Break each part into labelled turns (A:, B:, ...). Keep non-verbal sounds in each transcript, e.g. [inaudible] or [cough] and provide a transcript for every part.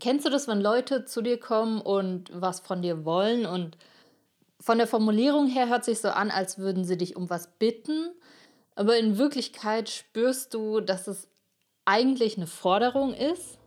A: Kennst du das, wenn Leute zu dir kommen und was von dir wollen und von der Formulierung her hört sich so an, als würden sie dich um was bitten, aber in Wirklichkeit spürst du, dass es eigentlich eine Forderung ist?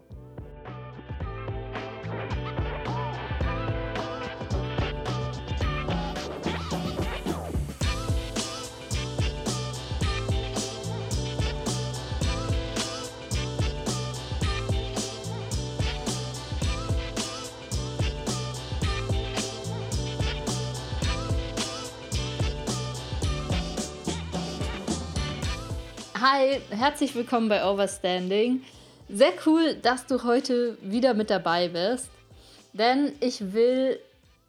A: Hi, herzlich willkommen bei Overstanding. Sehr cool, dass du heute wieder mit dabei bist, denn ich will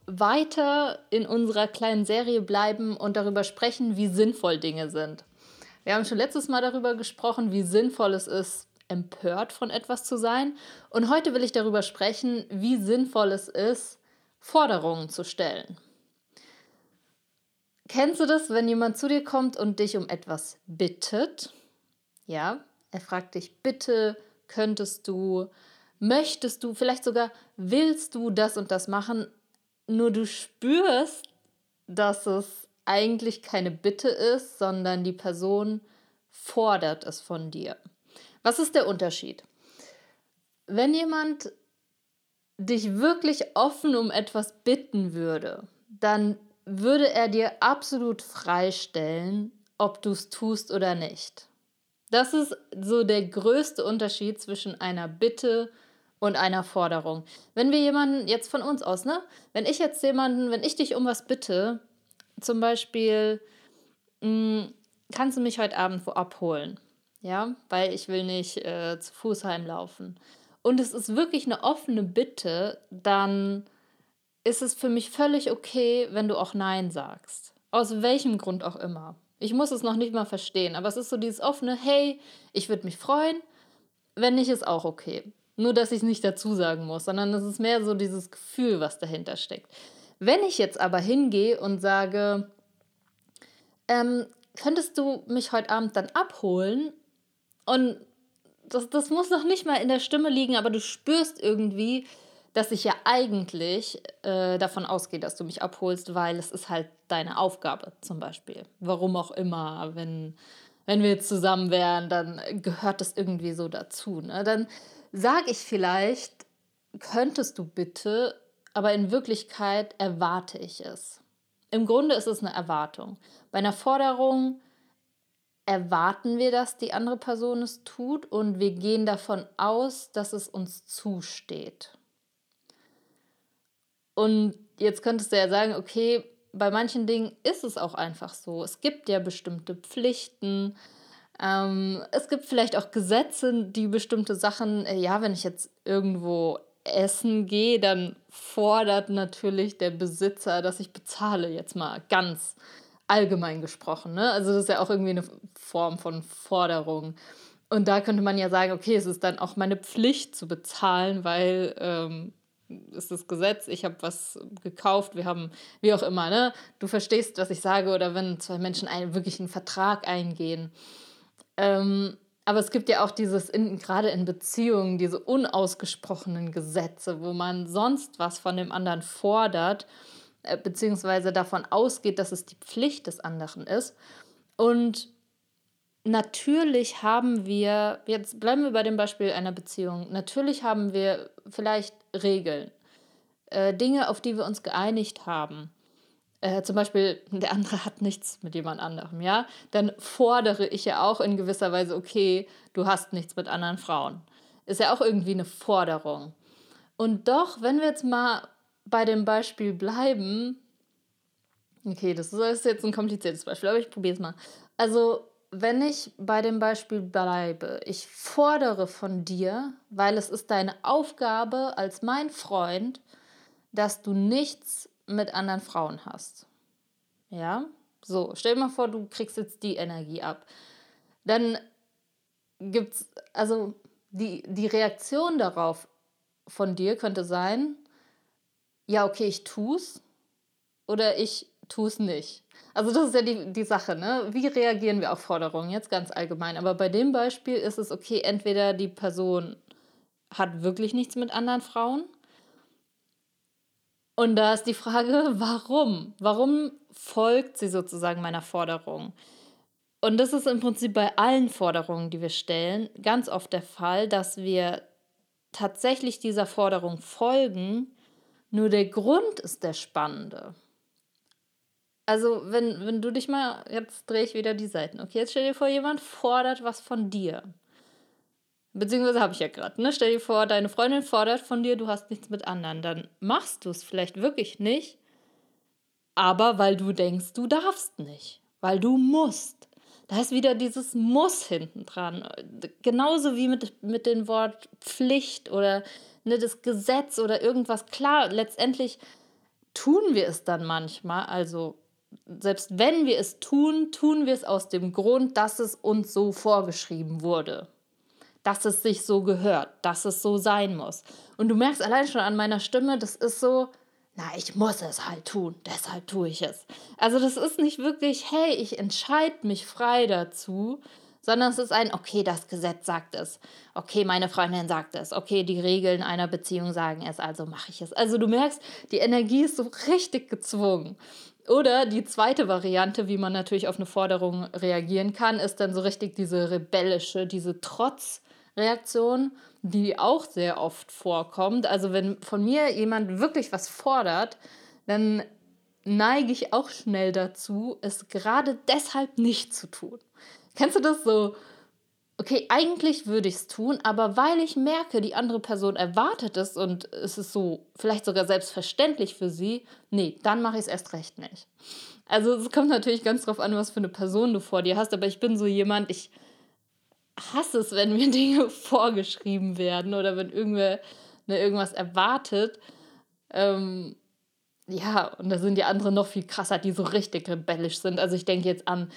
A: weiter in unserer kleinen Serie bleiben und darüber sprechen, wie sinnvoll Dinge sind. Wir haben schon letztes Mal darüber gesprochen, wie sinnvoll es ist, empört von etwas zu sein. Und heute will ich darüber sprechen, wie sinnvoll es ist, Forderungen zu stellen. Kennst du das, wenn jemand zu dir kommt und dich um etwas bittet? Ja, er fragt dich, bitte könntest du, möchtest du, vielleicht sogar willst du das und das machen, nur du spürst, dass es eigentlich keine Bitte ist, sondern die Person fordert es von dir. Was ist der Unterschied? Wenn jemand dich wirklich offen um etwas bitten würde, dann würde er dir absolut freistellen, ob du es tust oder nicht. Das ist so der größte Unterschied zwischen einer Bitte und einer Forderung. Wenn wir jemanden jetzt von uns aus, ne? Wenn ich jetzt jemanden, wenn ich dich um was bitte, zum Beispiel, mh, hm, kannst du mich heute Abend wo abholen? Ja, weil ich will nicht äh, zu Fuß heimlaufen. Und es ist wirklich eine offene Bitte, dann ist es für mich völlig okay, wenn du auch Nein sagst. Aus welchem Grund auch immer. Ich muss es noch nicht mal verstehen, aber es ist so dieses offene, hey, ich würde mich freuen, wenn nicht, ist auch okay. Nur, dass ich es nicht dazu sagen muss, sondern es ist mehr so dieses Gefühl, was dahinter steckt. Wenn ich jetzt aber hingehe und sage, ähm, könntest du mich heute Abend dann abholen? Und das, das muss noch nicht mal in der Stimme liegen, aber du spürst irgendwie, dass ich ja eigentlich äh, davon ausgehe, dass du mich abholst, weil es ist halt deine Aufgabe zum Beispiel. Warum auch immer, wenn, wenn wir jetzt zusammen wären, dann gehört das irgendwie so dazu. Ne? Dann sage ich vielleicht, könntest du bitte, aber in Wirklichkeit erwarte ich es. Im Grunde ist es eine Erwartung. Bei einer Forderung erwarten wir, dass die andere Person es tut und wir gehen davon aus, dass es uns zusteht. Und jetzt könntest du ja sagen, okay, bei manchen Dingen ist es auch einfach so. Es gibt ja bestimmte Pflichten. Ähm, es gibt vielleicht auch Gesetze, die bestimmte Sachen, äh, ja, wenn ich jetzt irgendwo essen gehe, dann fordert natürlich der Besitzer, dass ich bezahle, jetzt mal ganz allgemein gesprochen. Ne? Also das ist ja auch irgendwie eine Form von Forderung. Und da könnte man ja sagen, okay, es ist dann auch meine Pflicht zu bezahlen, weil ähm, ist das Gesetz, ich habe was gekauft, wir haben, wie auch immer, ne? Du verstehst, was ich sage, oder wenn zwei Menschen einen wirklich einen Vertrag eingehen. Ähm, aber es gibt ja auch dieses, in, gerade in Beziehungen, diese unausgesprochenen Gesetze, wo man sonst was von dem anderen fordert, äh, beziehungsweise davon ausgeht, dass es die Pflicht des anderen ist. Und natürlich haben wir, jetzt bleiben wir bei dem Beispiel einer Beziehung, natürlich haben wir vielleicht Regeln, äh, Dinge, auf die wir uns geeinigt haben. Äh, zum Beispiel, [laughs] der andere hat nichts mit jemand anderem, ja, dann fordere ich ja auch in gewisser Weise, okay, du hast nichts mit anderen Frauen. Ist ja auch irgendwie eine Forderung. Und doch, wenn wir jetzt mal bei dem Beispiel bleiben, okay, das ist jetzt ein kompliziertes Beispiel, aber ich probiere es mal. Also, wenn ich bei dem Beispiel bleibe, ich fordere von dir, weil es ist deine Aufgabe als mein Freund, dass du nichts mit anderen Frauen hast. Ja? So, stell dir mal vor, du kriegst jetzt die Energie ab. Dann gibt es, also die, die Reaktion darauf von dir könnte sein, ja, okay, ich tu's oder ich tu's nicht. Also das ist ja die, die Sache, ne? Wie reagieren wir auf Forderungen? Jetzt ganz allgemein. Aber bei dem Beispiel ist es okay, entweder die Person hat wirklich nichts mit anderen Frauen. Und da ist die Frage, [laughs] warum? Warum folgt sie sozusagen meiner Forderung? Und das ist im Prinzip bei allen Forderungen, die wir stellen, ganz oft der Fall, dass wir tatsächlich dieser Forderung folgen, nur der Grund ist der spannende. Also, wenn, wenn du dich mal, jetzt drehe ich wieder die Seiten. Okay, jetzt stell dir vor, jemand fordert was von dir. Beziehungsweise habe ich ja gerade, ne? Stell dir vor, deine Freundin fordert von dir, du hast nichts mit anderen. Dann machst du es vielleicht wirklich nicht, aber weil du denkst, du darfst nicht. Weil du musst. Da ist wieder dieses Muss hinten dran. Genauso wie mit, mit dem Wort Pflicht oder ne, das Gesetz oder irgendwas. Klar, letztendlich tun wir es dann manchmal. Also selbst wenn wir es tun, tun wir es aus dem Grund, dass es uns so vorgeschrieben wurde. Dass es sich so gehört, dass es so sein muss. Und du merkst allein schon an meiner Stimme, das ist so, na, ich muss es halt tun, deshalb tue ich es. Also das ist nicht wirklich, hey, ich entscheide mich frei dazu, sondern es ist ein, okay, das Gesetz sagt es, okay, meine Freundin sagt es, okay, die Regeln einer Beziehung sagen es, also mache ich es. Also du merkst, die Energie ist so richtig gezwungen. Oder die zweite Variante, wie man natürlich auf eine Forderung reagieren kann, ist dann so richtig diese rebellische, diese Trotzreaktion die auch sehr oft vorkommt. Also wenn von mir jemand wirklich was fordert, dann neige ich auch schnell dazu, es gerade deshalb nicht zu tun. Kennst du das so? Okay, eigentlich würde ich es tun, aber weil ich merke, die andere Person erwartet es und es ist so vielleicht sogar selbstverständlich für sie, nee, dann mache ich es erst recht nicht. Also es kommt natürlich ganz drauf an, was für eine Person du vor dir hast, aber ich bin so jemand, ich hasse es, wenn mir [laughs] Dinge vorgeschrieben werden oder wenn irgendwer ne, irgendwas erwartet. Ähm, ja, und da sind die anderen noch viel krasser, die so richtig rebellisch sind. Also ich denke jetzt an,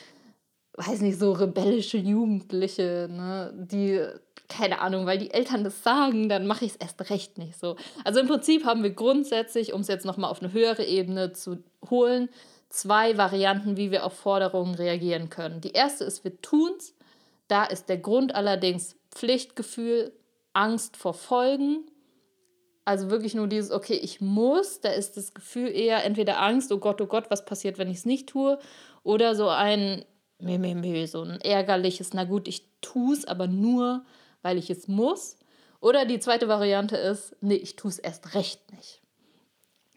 A: weiß nicht, so rebellische Jugendliche, ne, die, keine Ahnung, weil die Eltern das sagen, dann mache ich es erst recht nicht so. Also im Prinzip haben wir grundsätzlich, um es jetzt nochmal auf eine höhere Ebene zu holen, zwei Varianten, wie wir auf Forderungen reagieren können. Die erste ist, wir tun es da ist der Grund allerdings Pflichtgefühl, Angst vor Folgen. Also wirklich nur dieses, okay, ich muss, da ist das Gefühl eher entweder Angst, oh Gott, oh Gott, was passiert, wenn ich es nicht tue, oder so ein, meh, meh, meh, so ein ärgerliches, na gut, ich tue es, aber nur, weil ich es muss. Oder die zweite Variante ist, nee, ich tue es erst recht nicht.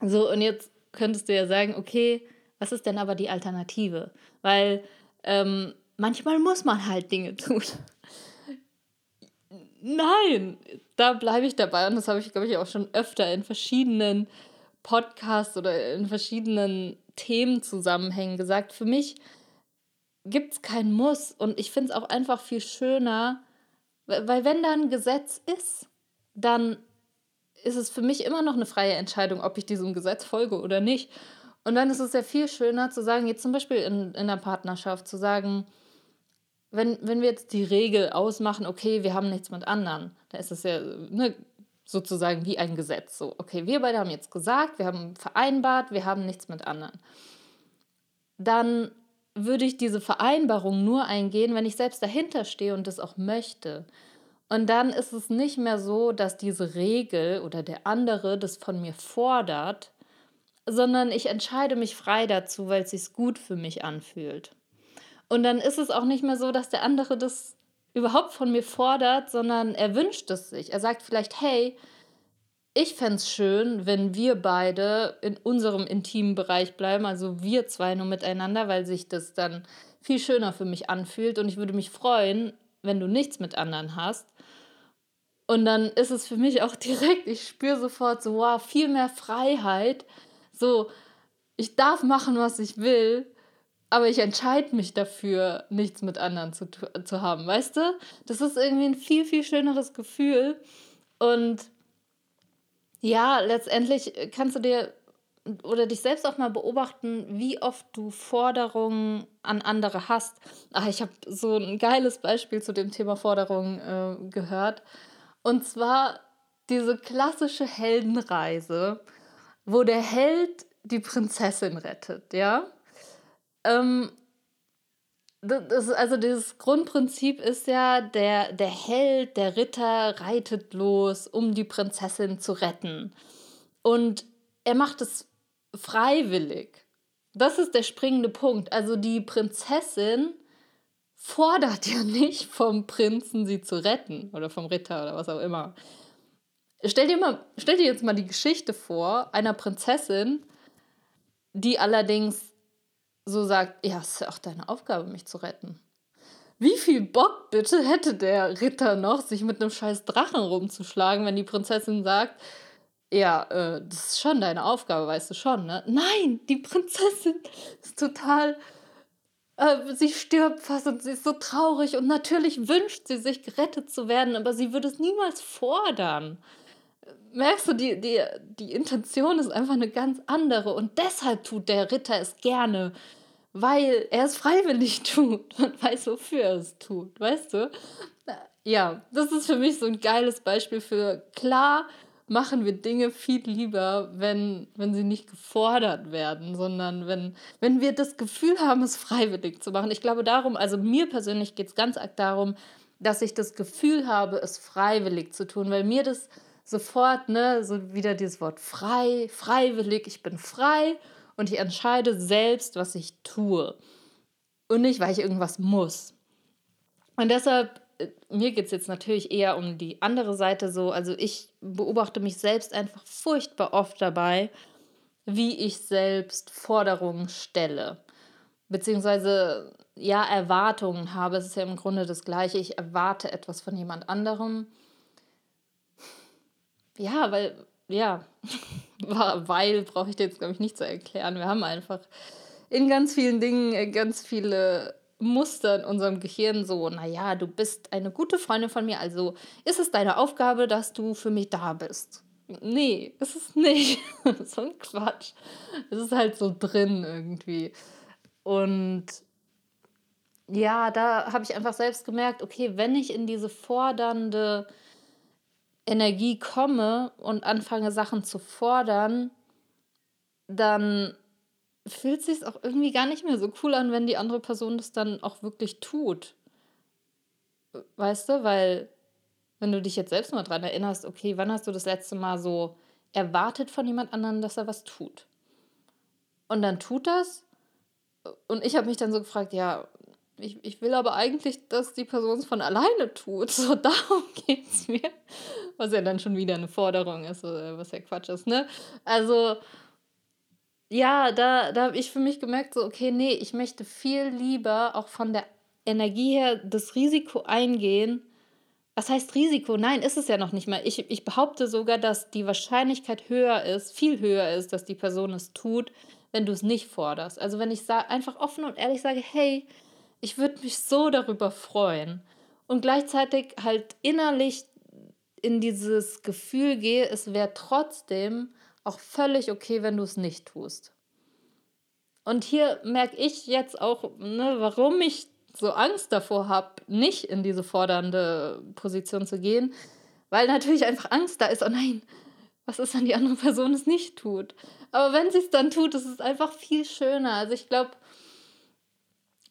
A: So, und jetzt könntest du ja sagen, okay, was ist denn aber die Alternative? Weil ähm, manchmal muss man halt Dinge tun. Nein, da bleibe ich dabei und das habe ich, glaube ich, auch schon öfter in verschiedenen Podcasts oder in verschiedenen Themenzusammenhängen gesagt. Für mich gibt es kein Muss und ich finde es auch einfach viel schöner, weil wenn da ein Gesetz ist, dann ist es für mich immer noch eine freie Entscheidung, ob ich diesem Gesetz folge oder nicht. Und dann ist es ja viel schöner zu sagen, jetzt zum Beispiel in, in der Partnerschaft, zu sagen, wenn, wenn wir jetzt die Regel ausmachen, okay, wir haben nichts mit anderen, da ist es ja ne, sozusagen wie ein Gesetz. So, okay, wir beide haben jetzt gesagt, wir haben vereinbart, wir haben nichts mit anderen. Dann würde ich diese Vereinbarung nur eingehen, wenn ich selbst dahinter stehe und das auch möchte. Und dann ist es nicht mehr so, dass diese Regel oder der andere das von mir fordert, sondern ich entscheide mich frei dazu, weil es sich gut für mich anfühlt. Und dann ist es auch nicht mehr so, dass der andere das überhaupt von mir fordert, sondern er wünscht es sich. Er sagt vielleicht, hey, ich fände es schön, wenn wir beide in unserem intimen Bereich bleiben, also wir zwei nur miteinander, weil sich das dann viel schöner für mich anfühlt. Und ich würde mich freuen, wenn du nichts mit anderen hast. Und dann ist es für mich auch [laughs] direkt, ich spüre sofort so, wow, viel mehr Freiheit. So, ich darf machen, was ich will aber ich entscheide mich dafür, nichts mit anderen zu, zu haben, weißt du? Das ist irgendwie ein viel, viel schöneres Gefühl. Und ja, letztendlich kannst du dir oder dich selbst auch mal beobachten, wie oft du Forderungen an andere hast. Ach, ich habe so ein geiles Beispiel zu dem Thema Forderungen äh, gehört. Und zwar diese klassische Heldenreise, wo der Held die Prinzessin rettet, ja? Ähm, das, also dieses Grundprinzip ist ja, der, der Held, der Ritter reitet los, um die Prinzessin zu retten. Und er macht es freiwillig. Das ist der springende Punkt. Also die Prinzessin fordert ja nicht vom Prinzen, sie zu retten oder vom Ritter oder was auch immer. Stell dir, mal, stell dir jetzt mal die Geschichte vor einer Prinzessin, die allerdings so sagt, ja, es ist ja auch deine Aufgabe, mich zu retten. Wie viel Bock bitte hätte der Ritter noch, sich mit einem scheiß Drachen rumzuschlagen, wenn die Prinzessin sagt, ja, äh, das ist schon deine Aufgabe, weißt du schon, ne? Nein, die Prinzessin ist total, äh, sie stirbt fast und sie ist so traurig und natürlich wünscht sie sich gerettet zu werden, aber sie würde es niemals fordern. Merkst du, die, die, die Intention ist einfach eine ganz andere und deshalb tut der Ritter es gerne, weil er es freiwillig [laughs] tut und weiß, wofür er es tut, weißt du? Ja, das ist für mich so ein geiles Beispiel für klar machen wir Dinge viel lieber, wenn, wenn sie nicht gefordert werden, sondern wenn, wenn wir das Gefühl haben, es freiwillig zu machen. Ich glaube darum, also mir persönlich geht es ganz arg darum, dass ich das Gefühl habe, es freiwillig zu tun, weil mir das sofort, ne, so wieder dieses Wort frei, freiwillig, ich bin frei und ich entscheide selbst, was ich tue. Und nicht, weil ich irgendwas muss. Und deshalb, äh, mir geht es jetzt natürlich eher um die andere Seite so. Also ich beobachte mich selbst einfach furchtbar oft dabei, wie ich selbst Forderungen stelle. Beziehungsweise, ja, Erwartungen habe. Es ist ja im Grunde das Gleiche. Ich erwarte etwas von jemand anderem ja, weil, ja, [laughs] weil brauche ich dir jetzt, glaube ich, nicht zu erklären. Wir haben einfach in ganz vielen Dingen äh, ganz viele Muster in unserem Gehirn so, naja, du bist eine gute Freundin von mir, also ist es deine Aufgabe, dass du für mich da bist. Nee, ist es nicht. [laughs] so ein Quatsch. Es ist halt so drin irgendwie. Und ja, da habe ich einfach selbst gemerkt, okay, wenn ich in diese fordernde Energie komme und anfange Sachen zu fordern, dann fühlt sich auch irgendwie gar nicht mehr so cool an, wenn die andere Person das dann auch wirklich tut. Weißt du, weil wenn du dich jetzt selbst mal dran erinnerst, okay, wann hast du das letzte Mal so erwartet von jemand anderem, dass er was tut? Und dann tut das. Und ich habe mich dann so gefragt, ja, ich, ich will aber eigentlich, dass die Person es von alleine tut. So, [laughs] darum geht es mir. Was ja dann schon wieder eine Forderung ist, was ja Quatsch ist, ne? Also, ja, da, da habe ich für mich gemerkt, so, okay, nee, ich möchte viel lieber auch von der Energie her das Risiko eingehen. Was heißt Risiko? Nein, ist es ja noch nicht mal. Ich, ich behaupte sogar, dass die Wahrscheinlichkeit höher ist, viel höher ist, dass die Person es tut, wenn du es nicht forderst. Also wenn ich einfach offen und ehrlich sage, hey, ich würde mich so darüber freuen. Und gleichzeitig halt innerlich in dieses Gefühl gehe, es wäre trotzdem auch völlig okay, wenn du es nicht tust. Und hier merke ich jetzt auch, ne, warum ich so Angst davor habe, nicht in diese fordernde Position zu gehen, weil natürlich einfach Angst da ist, oh nein, was ist, wenn die andere Person es nicht tut? Aber wenn sie es dann tut, ist es einfach viel schöner. Also ich glaube,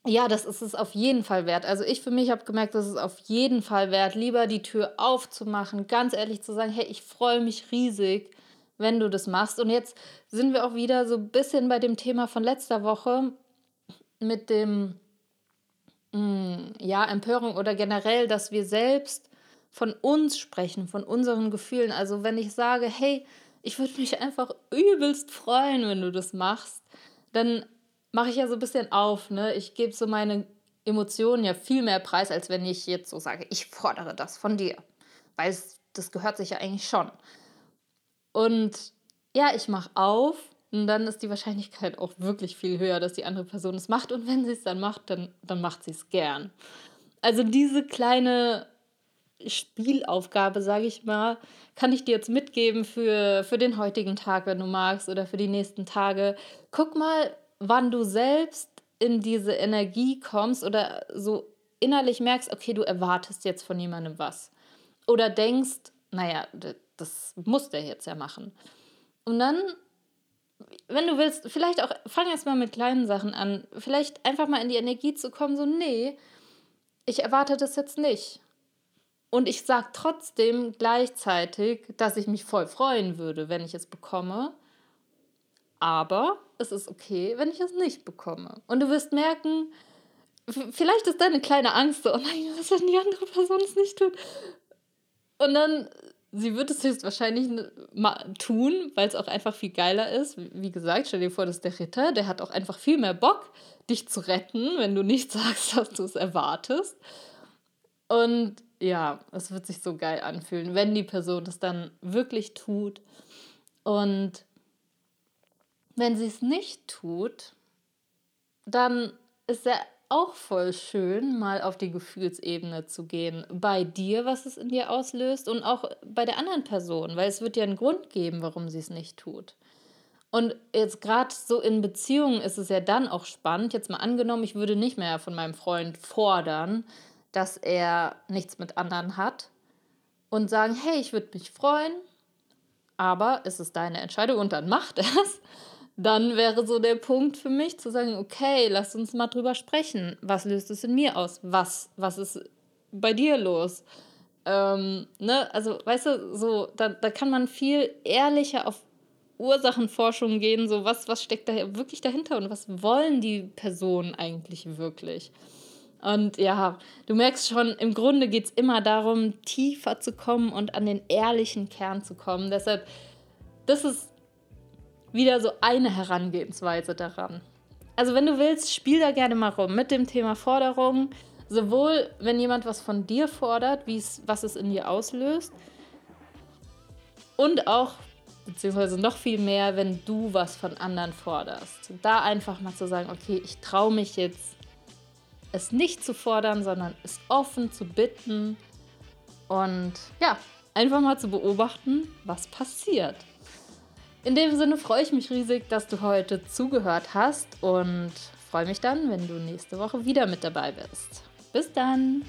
A: ja, das ist es auf jeden Fall wert. Also ich für mich habe gemerkt, das ist auf jeden Fall wert, lieber die Tür aufzumachen, ganz ehrlich zu sagen, hey, ich freue mich riesig, wenn du das machst. Und jetzt sind wir auch wieder so ein bisschen bei dem Thema von letzter Woche mit dem, mh, mm, ja, Empörung oder generell, dass wir selbst von uns sprechen, von unseren Gefühlen. Also wenn ich sage, hey, ich würde mich einfach übelst freuen, wenn du das machst, dann mache ich ja so ein bisschen auf. Ne? Ich gebe so meine Emotionen ja viel mehr preis, als wenn ich jetzt so sage, ich fordere das von dir. Weil es, das gehört sich ja eigentlich schon. Und ja, ich mache auf und dann ist die Wahrscheinlichkeit auch wirklich viel höher, dass die andere Person es macht. Und wenn sie es dann macht, dann, dann macht sie es gern. Also diese kleine Spielaufgabe, sage ich mal, kann ich dir jetzt mitgeben für, für den heutigen Tag, wenn du magst, oder für die nächsten Tage. Guck mal, wann du selbst in diese Energie kommst oder so innerlich merkst, okay, du erwartest jetzt von jemandem was. Oder denkst, naja, das muss der jetzt ja machen. Und dann wenn du willst, vielleicht auch, fang erst mal mit kleinen Sachen an. Vielleicht einfach mal in die Energie zu kommen, so, nee, ich erwarte das jetzt nicht. Und ich sage trotzdem gleichzeitig, dass ich mich voll freuen würde, wenn ich es bekomme. Aber es ist okay, wenn ich es nicht bekomme. Und du wirst merken, vielleicht ist deine kleine Angst so, oh nein, was, wenn die andere Person es nicht tut? Und dann, sie wird es höchstwahrscheinlich tun, weil es auch einfach viel geiler ist. Wie gesagt, stell dir vor, das ist der Ritter, der hat auch einfach viel mehr Bock, dich zu retten, wenn du nicht [laughs] sagst, dass du es erwartest. Und ja, es wird sich so geil anfühlen, wenn die Person es dann wirklich tut. Und wenn sie es nicht tut, dann ist ja auch voll schön, mal auf die Gefühlsebene zu gehen. Bei dir, was es in dir auslöst und auch bei der anderen Person, weil es wird ja einen Grund geben, warum sie es nicht tut. Und jetzt gerade so in Beziehungen ist es ja dann auch spannend. Jetzt mal angenommen, ich würde nicht mehr von meinem Freund fordern, dass er nichts mit anderen hat und sagen, hey, ich würde mich freuen, aber es ist deine Entscheidung und dann macht es dann wäre so der Punkt für mich zu sagen, okay, lass uns mal drüber sprechen. Was löst es in mir aus? Was, was ist bei dir los? Ähm, ne? Also, weißt du, so, da, da kann man viel ehrlicher auf Ursachenforschung gehen, so was, was steckt da wirklich dahinter und was wollen die Personen eigentlich wirklich? Und ja, du merkst schon, im Grunde geht es immer darum, tiefer zu kommen und an den ehrlichen Kern zu kommen. Deshalb, das ist wieder so eine Herangehensweise daran. Also wenn du willst, spiel da gerne mal rum mit dem Thema Forderung. Sowohl wenn jemand was von dir fordert, was es in dir auslöst, und auch, beziehungsweise noch viel mehr, wenn du was von anderen forderst. Da einfach mal zu sagen, okay, ich traue mich jetzt, es nicht zu fordern, sondern es offen zu bitten und ja, einfach mal zu beobachten, was passiert. In dem Sinne freue ich mich riesig, dass du heute zugehört hast und freue mich dann, wenn du nächste Woche wieder mit dabei bist. Bis dann!